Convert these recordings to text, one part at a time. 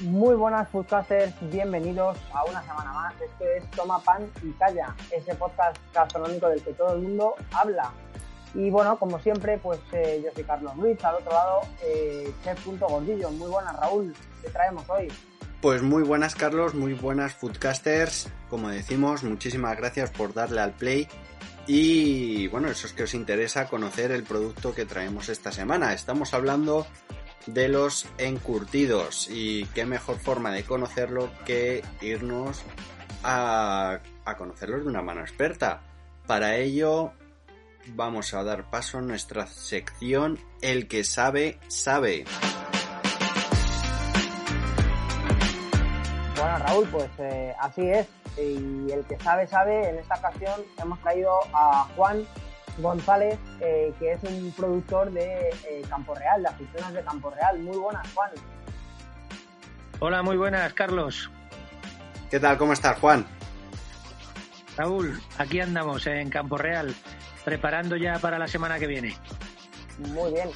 Muy buenas foodcasters, bienvenidos a una semana más. Esto es Toma Pan y Calla, ese podcast gastronómico del que todo el mundo habla. Y bueno, como siempre, pues eh, yo soy Carlos Luis, al otro lado, eh, Chef.gordillo. Muy buenas, Raúl, ¿qué traemos hoy? Pues muy buenas, Carlos, muy buenas foodcasters. Como decimos, muchísimas gracias por darle al play. Y bueno, eso es que os interesa conocer el producto que traemos esta semana. Estamos hablando de los encurtidos. Y qué mejor forma de conocerlo que irnos a, a conocerlos de una mano experta. Para ello vamos a dar paso a nuestra sección El que sabe, sabe. Raúl, pues eh, así es. Y el que sabe, sabe. En esta ocasión hemos traído a Juan González, eh, que es un productor de eh, Campo Real, de aceitunas de Campo Real. Muy buenas, Juan. Hola, muy buenas, Carlos. ¿Qué tal? ¿Cómo estás, Juan? Raúl, aquí andamos en Campo Real, preparando ya para la semana que viene. Muy bien.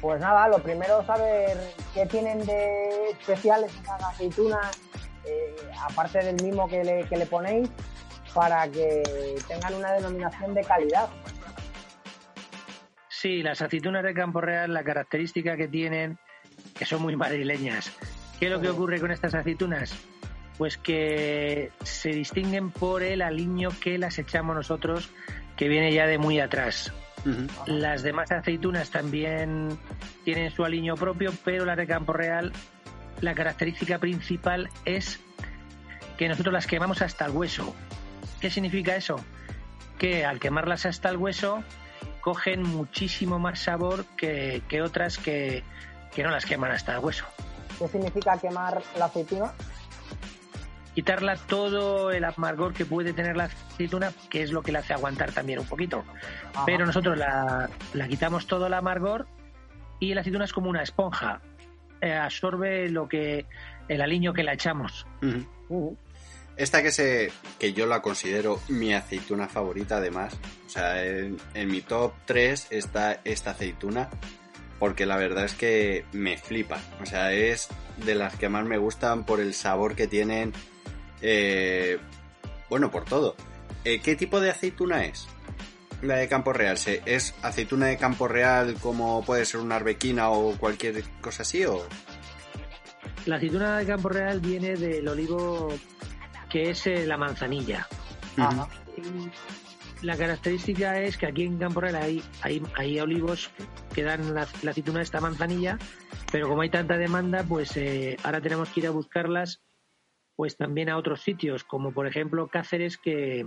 Pues nada, lo primero saber qué tienen de especiales esas aceitunas, eh, aparte del mismo que le, que le ponéis, para que tengan una denominación de calidad. Sí, las aceitunas de Campo Real, la característica que tienen, que son muy madrileñas. ¿Qué es lo que ocurre con estas aceitunas? Pues que se distinguen por el aliño que las echamos nosotros, que viene ya de muy atrás. Las demás aceitunas también tienen su aliño propio, pero las de Campo Real, la característica principal es que nosotros las quemamos hasta el hueso. ¿Qué significa eso? Que al quemarlas hasta el hueso, cogen muchísimo más sabor que, que otras que, que, no las queman hasta el hueso. ¿Qué significa quemar la aceituna? Quitarla todo el amargor que puede tener la aceituna, que es lo que la hace aguantar también un poquito. Ajá. Pero nosotros la, la, quitamos todo el amargor y la aceituna es como una esponja. Eh, absorbe lo que el aliño que la echamos. Uh -huh. Uh -huh. Esta que se que yo la considero mi aceituna favorita además. O sea, en, en, mi top 3 está esta aceituna. Porque la verdad es que me flipa. O sea, es de las que más me gustan por el sabor que tienen. Eh, bueno, por todo. Eh, ¿Qué tipo de aceituna es? La de Campo Real. ¿Es aceituna de Campo Real como puede ser una arbequina o cualquier cosa así? O... La aceituna de Campo Real viene del olivo que es eh, la manzanilla. Ajá. La característica es que aquí en Campo Real hay, hay, hay olivos que dan la, la, aceituna esta manzanilla, pero como hay tanta demanda, pues eh, ahora tenemos que ir a buscarlas pues también a otros sitios, como por ejemplo Cáceres, que,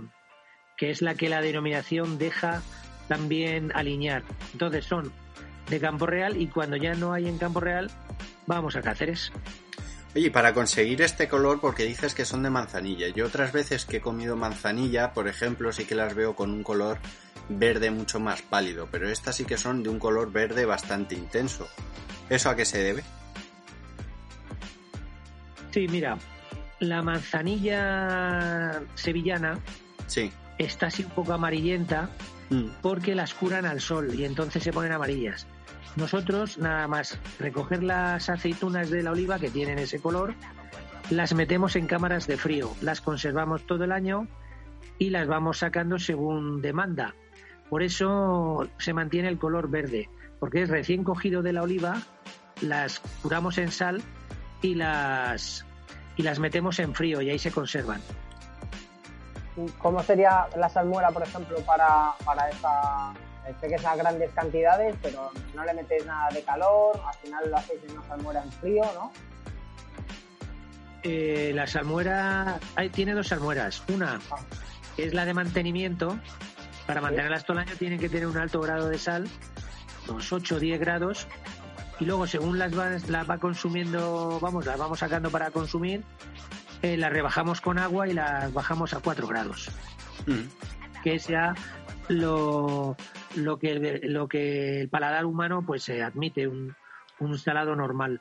que es la que la denominación deja también alinear. Entonces son de Campo Real y cuando ya no hay en Campo Real, vamos a Cáceres. Oye, para conseguir este color, porque dices que son de manzanilla. Yo otras veces que he comido manzanilla, por ejemplo, sí que las veo con un color verde mucho más pálido, pero estas sí que son de un color verde bastante intenso. ¿Eso a qué se debe? Sí, mira, la manzanilla sevillana sí. Está así un poco amarillenta mm. porque las curan al sol y entonces se ponen amarillas. Nosotros nada más recoger las aceitunas de la oliva que tienen ese color, las metemos en cámaras de frío, las conservamos todo el año y las vamos sacando según demanda. Por eso se mantiene el color verde, porque es recién cogido de la oliva, las curamos en sal y las y las metemos en frío y ahí se conservan. ¿Cómo sería la salmuera, por ejemplo, para, para esa sé que esas grandes cantidades, pero no le metéis nada de calor, al final lo hacéis en una salmuera en frío, ¿no? Eh, la salmuera hay, tiene dos salmueras. Una que es la de mantenimiento. Para mantenerlas todo el año tienen que tener un alto grado de sal, unos 8 o 10 grados. Y luego, según las va, las va consumiendo, vamos, las vamos sacando para consumir, eh, las rebajamos con agua y las bajamos a 4 grados. Mm. Que sea lo, lo, que, lo que el paladar humano pues se admite, un, un salado normal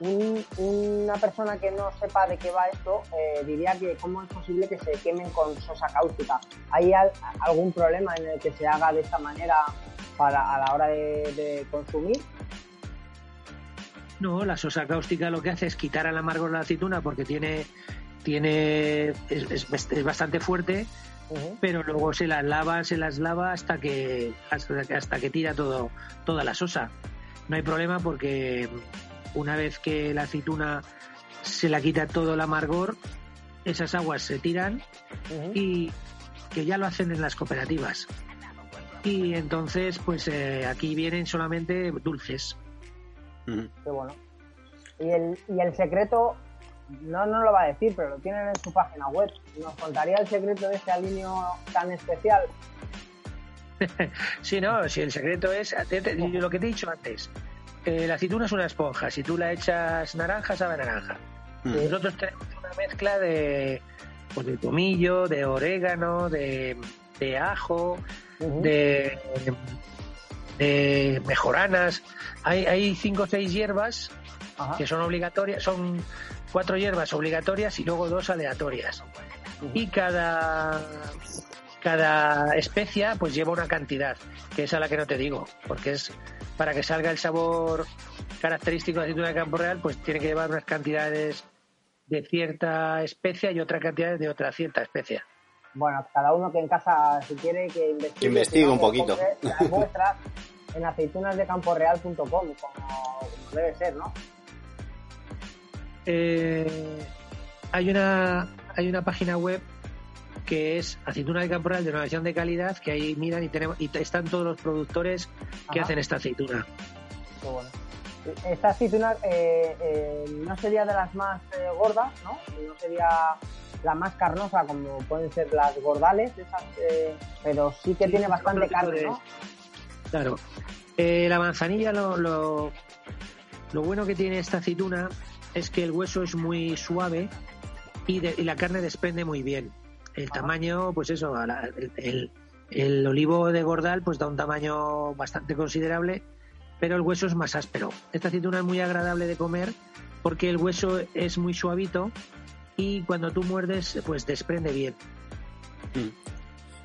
una persona que no sepa de qué va esto eh, diría que cómo es posible que se quemen con sosa cáustica. ¿Hay algún problema en el que se haga de esta manera para a la hora de, consumir? No, la sosa cáustica lo que hace es quitar el amargor de la aceituna porque tiene, tiene es, bastante fuerte, pero luego se las lava, se las lava hasta que hasta, hasta que tira todo toda la sosa. No hay problema porque una vez que la aceituna se la quita todo el amargor, esas aguas se tiran y que ya lo hacen en las cooperativas. Y entonces, pues eh, aquí vienen solamente dulces. Qué bueno. Y el, y el secreto, no nos lo va a decir, pero lo tienen en su página web. ¿Nos contaría el secreto de ese alineo tan especial? sí, no, si el secreto es lo que te he dicho antes, la aceituna es una esponja. Si tú la echas naranja, sabe naranja. Nosotros tenemos una mezcla de, pues, de tomillo, de orégano, de, ajo, de, de mejoranas. Hay, hay cinco o seis hierbas que son obligatorias, son cuatro hierbas obligatorias y luego dos aleatorias. Y cada cada especia pues lleva una cantidad, que es a la que no te digo, porque es para que salga el sabor característico de aceituna de campo real, pues tiene que llevar unas cantidades de cierta especia y otra cantidad de otra cierta especia. Bueno, cada uno que en casa, si quiere, que investigue, que investigue un poquito. Las muestras en aceitunasdecamporreal.com, como, como debe ser, ¿no? Eh, hay una hay una página web que es aceituna de campo real de innovación de calidad, que ahí miran y tenemos y están todos los productores que hacen esta aceituna. Qué bueno. Esta aceituna eh, eh, no sería de las más eh, gordas, ¿no? No sería la más carnosa como pueden ser las gordales, pero sí que tiene bastante carne, ¿no? Claro. la manzanilla, lo, lo, lo, bueno que tiene esta aceituna es que el hueso es muy suave y, y la carne desprende muy bien. El tamaño, pues eso, el, olivo de Gordal pues da un tamaño bastante considerable, pero el hueso es más áspero. Esta aceituna es muy agradable de comer porque el hueso es muy suavito y cuando tú muerdes pues desprende bien. Mm.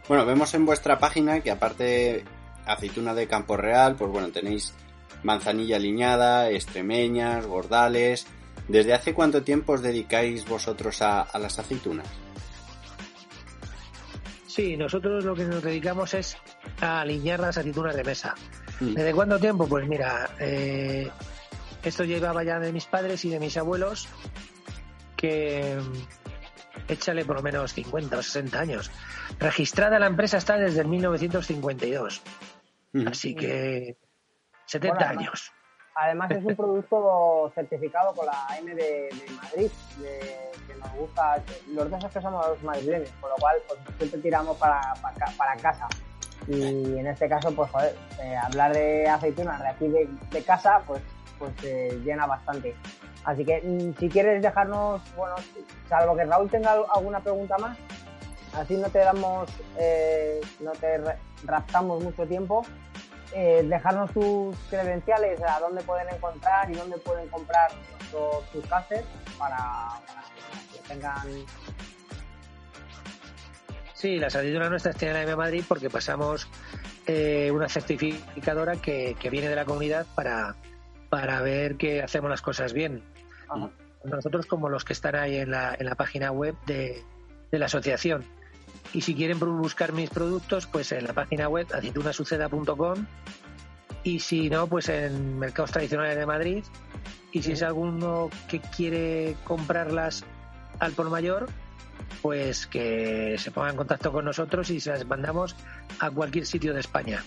Bueno, vemos en vuestra página que aparte aceituna de campo real, pues bueno, tenéis manzanilla aliñada, extremeñas, gordales. ¿Desde hace cuánto tiempo os dedicáis vosotros a las aceitunas? Sí, nosotros lo que nos dedicamos es a alinear las aceitunas de mesa. Mm. ¿Desde cuánto tiempo? Pues mira, eh, esto llevaba ya de mis padres y de mis abuelos, que échale por lo menos 50 o 60 años. Registrada la empresa está desde el 1952. Mm. Así que 70 años. Además es un producto certificado con la M de, Madrid, que nos gusta, los dos es que somos los madrileños, por lo cual pues, siempre tiramos para, para, casa. Y en este caso, pues joder, eh, hablar de aceitunas de aquí de, casa, pues, pues eh, llena bastante. Así que mm, si quieres dejarnos, bueno, salvo que Raúl tenga alguna pregunta más, así no te damos, eh, no te raptamos mucho tiempo eh, dejarnos tus credenciales, a dónde pueden encontrar y dónde pueden comprar tus cassettes para, que tengan Sí, las aceitunas nuestras tienen la M Madrid porque pasamos eh, una certificadora que, viene de la comunidad para, para ver que hacemos las cosas bien. Nosotros como los que están ahí en la, en la página web de, de la asociación. Y si quieren buscar mis productos, pues en la página web aceitunasuceda.com y si no, pues en mercados tradicionales de Madrid. Y si es alguno que quiere comprarlas al por mayor, pues que se ponga en contacto con nosotros y se las mandamos a cualquier sitio de España.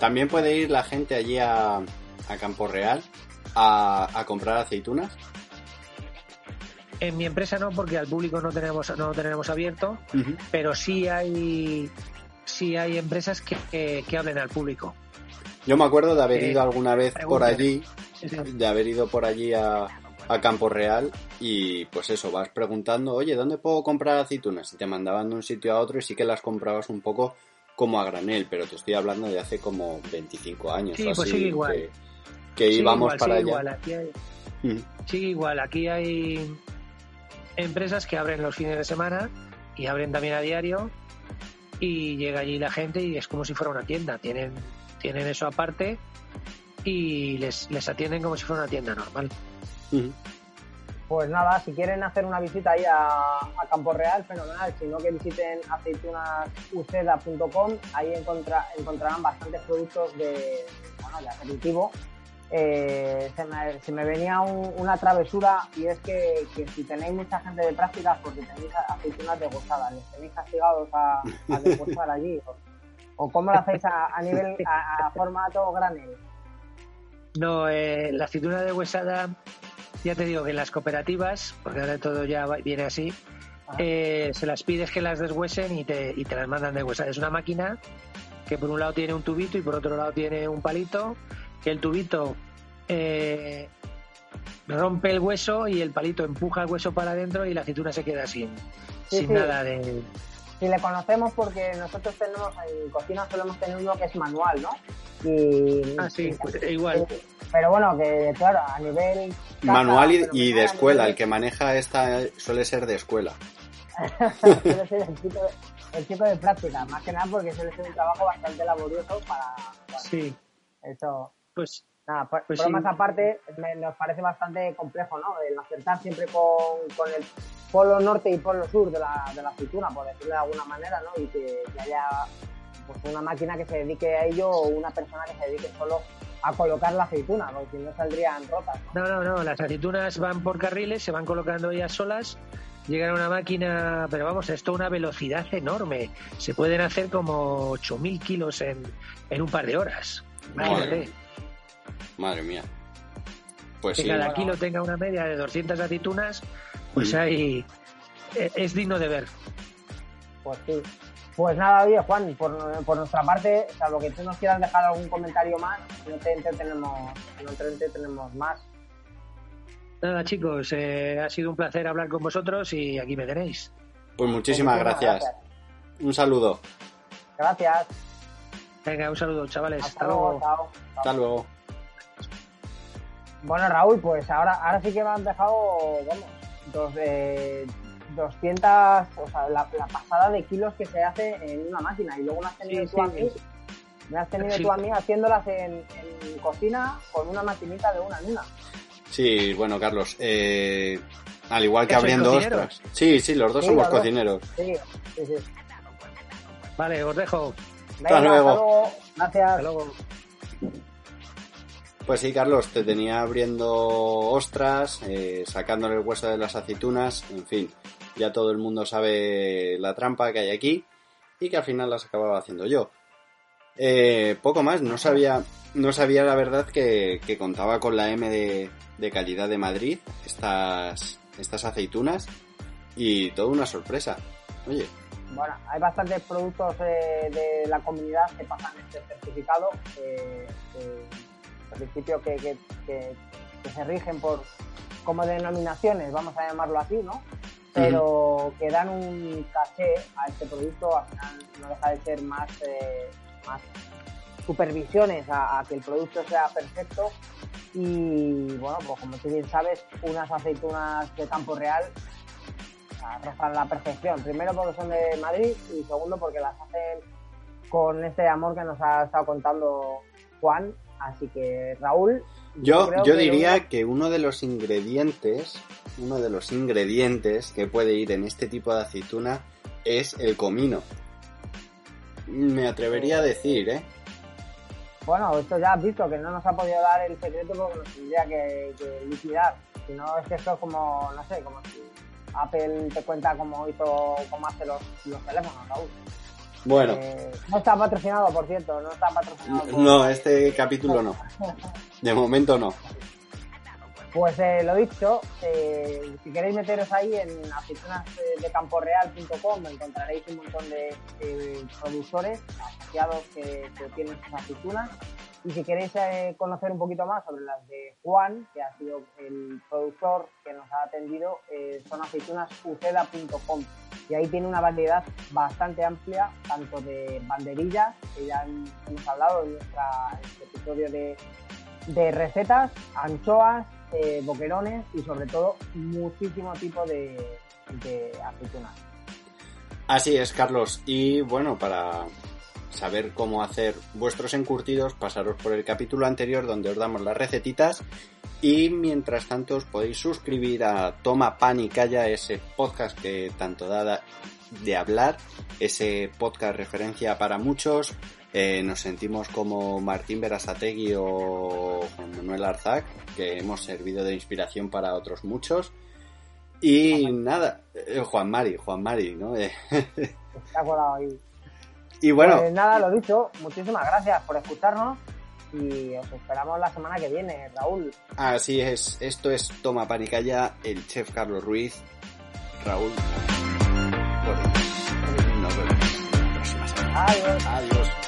También puede ir la gente allí a, a Campo Real a, a comprar aceitunas. En mi empresa no, porque al público no tenemos no lo tenemos abierto, pero sí hay sí hay empresas que, que, hablen al público. Yo me acuerdo de haber ido alguna vez por allí, de haber ido por allí a, a Campo Real y pues eso, vas preguntando, oye, ¿dónde puedo comprar aceitunas? Y te mandaban de un sitio a otro y sí que las comprabas un poco como a granel, pero te estoy hablando de hace como 25 años sí, pues sigue igual. que, íbamos para allá. Igual. Aquí hay, Sigue igual, aquí hay empresas que abren los fines de semana y abren también a diario y llega allí la gente y es como si fuera una tienda, tienen, tienen eso aparte y les, les atienden como si fuera una tienda normal. Pues nada, si quieren hacer una visita ahí a, Campo Real, fenomenal. Si no, que visiten aceitunasuceda.com. Ahí encontrarán bastantes productos de, bueno, de aperitivo. Eh, se, me, venía una travesura y es que, si tenéis mucha gente de prácticas, porque tenéis aceitunas degustadas, les tenéis castigados a, a allí. O, cómo lo hacéis a, nivel, a, formato granel? No, eh, la aceituna de huesada ya te digo que en las cooperativas, porque ahora todo ya viene así, eh, se las pides que las deshuesen y te, y te las mandan de huesa. Es una máquina que por un lado tiene un tubito y por otro lado tiene un palito, que el tubito eh, rompe el hueso y el palito empuja el hueso para adentro y la aceituna se queda sin, sin nada de... Sí, le conocemos porque nosotros tenemos en cocina solemos tener uno que es manual, ¿no? Y, ah, sí, igual. Pero bueno, que claro, a nivel... Manual y, de escuela, el que maneja esta suele ser de escuela. suele ser el tipo, de, el tipo de práctica, más que nada porque suele ser un trabajo bastante laborioso para... sí. Eso... Pues Nada, por, por más aparte, nos parece bastante complejo, ¿no? El acertar siempre con, con, el polo norte y polo sur de la, de la aceituna, por decirlo de alguna manera, ¿no? Y que, que haya pues, una máquina que se dedique a ello o una persona que se dedique solo a colocar la aceituna, porque si no saldrían rotas. ¿no? no, no, las aceitunas van por carriles, se van colocando ellas solas, llegan a una máquina, pero vamos, esto una velocidad enorme. Se pueden hacer como 8.000 kilos en, en un par de horas. Madre, Madre mía. Pues que cada kilo tenga una media de 200 aceitunas, pues ahí e, es digno de ver. Pues sí. Pues nada, oye, Juan, por, por, nuestra parte, salvo que tú nos quieras dejar algún comentario más, no te entretenemos, no te entretenemos más. Nada, chicos, eh, ha sido un placer hablar con vosotros y aquí me tenéis. Pues muchísimas, gracias. Un saludo. Gracias. Venga, un saludo, chavales. Hasta, luego. Hasta luego. Bueno, Raúl, pues ahora, ahora sí que me han dejado, vamos, dos, eh, 200, o sea, la, pasada de kilos que se hace en una máquina y luego me has tenido tú a mí, me has tenido tú a mí haciéndolas en, cocina con una maquinita de una en una. Sí, bueno, Carlos, eh, al igual que abriendo ostras. Sí, sí, los dos somos cocineros. Sí, sí, sí. Vale, os dejo. hasta luego. Gracias. Hasta luego. Pues sí, Carlos, te tenía abriendo ostras, eh, sacándole el hueso de las aceitunas, en fin, ya todo el mundo sabe la trampa que hay aquí y que al final las acababa haciendo yo. Eh, poco más, no sabía, no sabía la verdad que, contaba con la M de, calidad de Madrid, estas, estas aceitunas, y toda una sorpresa. Oye. Bueno, hay bastantes productos eh, de la comunidad que pasan este certificado, eh, al principio que, que, que, se rigen por como denominaciones, vamos a llamarlo así, ¿no? pero que dan un caché a este producto, al final no deja de ser más, eh, más supervisiones a, que el producto sea perfecto y bueno, pues como tú bien sabes, unas aceitunas de campo real rozan la perfección. Primero porque son de Madrid y segundo porque las hacen con este amor que nos ha estado contando Juan. Así que Raúl, yo, yo, diría que uno de los ingredientes, uno de los ingredientes que puede ir en este tipo de aceituna es el comino. Me atrevería a decir, ¿eh? Bueno, esto ya has visto que no nos ha podido dar el secreto porque nos tendría que, liquidar. Si no, es que esto es como, no sé, como si Apple te cuenta cómo hizo, cómo hace los, los teléfonos, Raúl. Bueno. Eh, no está patrocinado, por cierto, no está patrocinado. No, este capítulo no. De momento no. Pues eh, lo dicho, eh, si queréis meteros ahí en aceitunasdecamporeal.com encontraréis un montón de productores asociados que, tienen sus aceitunas. Y si queréis eh, conocer un poquito más sobre las de Juan, que ha sido el productor que nos ha atendido, son aceitunasuceda.com. Y ahí tiene una variedad bastante amplia, tanto de banderillas, que ya hemos hablado en, nuestra, este episodio de, recetas, anchoas, eh, boquerones y sobre todo muchísimo tipo de, de aceitunas. Así es, Carlos. Y bueno, para saber cómo hacer vuestros encurtidos, pasaros por el capítulo anterior donde os damos las recetitas. Y mientras tanto os podéis suscribir a Toma Pan y Calla, ese podcast que tanto da de hablar, ese podcast referencia para muchos, eh, nos sentimos como Martín Berasategui o Juan Manuel Arzac, que hemos servido de inspiración para otros muchos. Y nada, eh, Juan Mari, Juan Mari, ¿no? Está colado ahí. Y bueno. Pues nada, lo dicho, muchísimas gracias por escucharnos y os esperamos la semana que viene, Raúl. Así es, esto es Toma Panicaya, el chef Carlos Ruiz. Raúl. Nos vemos Adiós. Adiós.